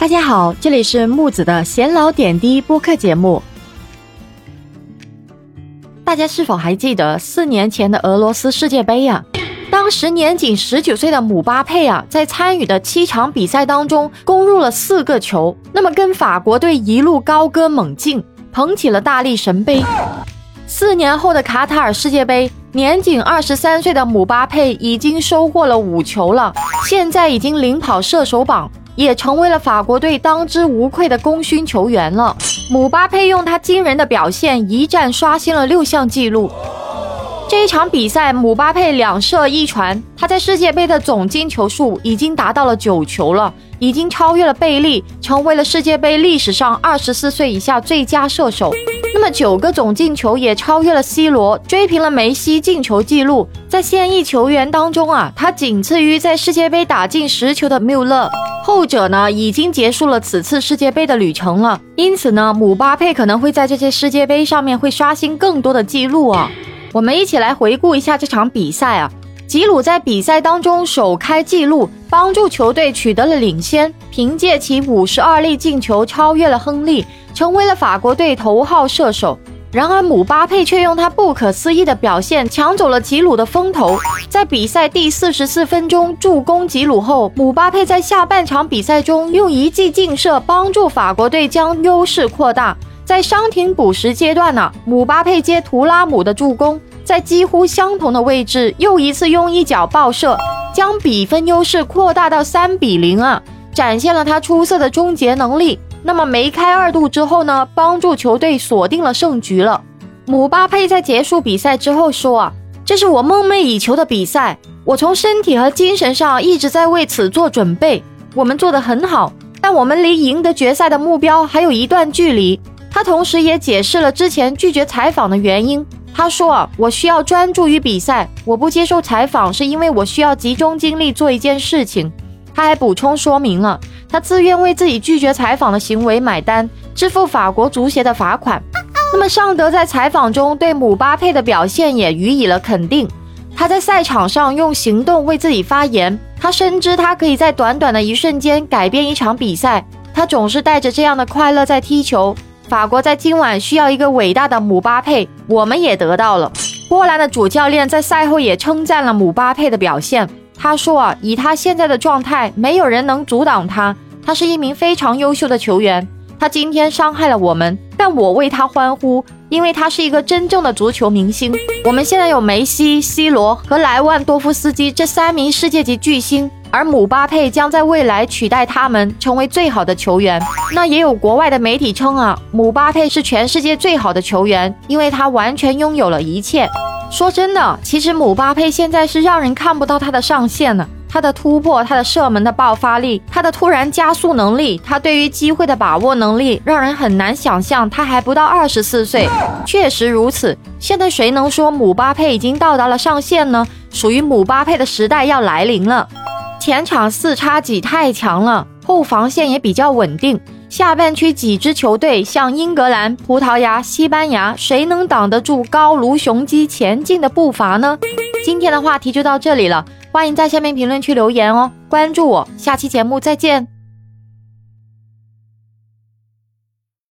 大家好，这里是木子的闲聊点滴播客节目。大家是否还记得四年前的俄罗斯世界杯呀？当时年仅十九岁的姆巴佩啊，在参与的七场比赛当中攻入了四个球，那么跟法国队一路高歌猛进，捧起了大力神杯。四年后的卡塔尔世界杯，年仅二十三岁的姆巴佩已经收获了五球了，现在已经领跑射手榜。也成为了法国队当之无愧的功勋球员了。姆巴佩用他惊人的表现，一战刷新了六项纪录。这一场比赛，姆巴佩两射一传，他在世界杯的总进球数已经达到了九球了，已经超越了贝利，成为了世界杯历史上二十四岁以下最佳射手。那么九个总进球也超越了 C 罗，追平了梅西进球纪录。在现役球员当中啊，他仅次于在世界杯打进十球的缪勒。后者呢，已经结束了此次世界杯的旅程了，因此呢，姆巴佩可能会在这些世界杯上面会刷新更多的记录啊。我们一起来回顾一下这场比赛啊。吉鲁在比赛当中首开纪录，帮助球队取得了领先，凭借其五十二粒进球超越了亨利，成为了法国队头号射手。然而，姆巴佩却用他不可思议的表现抢走了吉鲁的风头。在比赛第四十四分钟助攻吉鲁后，姆巴佩在下半场比赛中用一记劲射帮助法国队将优势扩大。在伤停补时阶段呢，姆巴佩接图拉姆的助攻，在几乎相同的位置又一次用一脚爆射，将比分优势扩大到三比零啊，展现了他出色的终结能力。那么梅开二度之后呢？帮助球队锁定了胜局了。姆巴佩在结束比赛之后说：“啊，这是我梦寐以求的比赛，我从身体和精神上一直在为此做准备。我们做得很好，但我们离赢得决赛的目标还有一段距离。”他同时也解释了之前拒绝采访的原因。他说：“啊，我需要专注于比赛，我不接受采访是因为我需要集中精力做一件事情。”他还补充说明了。他自愿为自己拒绝采访的行为买单，支付法国足协的罚款。那么尚德在采访中对姆巴佩的表现也予以了肯定。他在赛场上用行动为自己发言，他深知他可以在短短的一瞬间改变一场比赛。他总是带着这样的快乐在踢球。法国在今晚需要一个伟大的姆巴佩，我们也得到了。波兰的主教练在赛后也称赞了姆巴佩的表现。他说啊，以他现在的状态，没有人能阻挡他。他是一名非常优秀的球员。他今天伤害了我们，但我为他欢呼，因为他是一个真正的足球明星。我们现在有梅西、C 罗和莱万多夫斯基这三名世界级巨星，而姆巴佩将在未来取代他们，成为最好的球员。那也有国外的媒体称啊，姆巴佩是全世界最好的球员，因为他完全拥有了一切。说真的，其实姆巴佩现在是让人看不到他的上限了。他的突破，他的射门的爆发力，他的突然加速能力，他对于机会的把握能力，让人很难想象他还不到二十四岁。确实如此。现在谁能说姆巴佩已经到达了上限呢？属于姆巴佩的时代要来临了。前场四叉戟太强了，后防线也比较稳定。下半区几支球队，像英格兰、葡萄牙、西班牙，谁能挡得住高卢雄鸡前进的步伐呢？今天的话题就到这里了，欢迎在下面评论区留言哦，关注我，下期节目再见。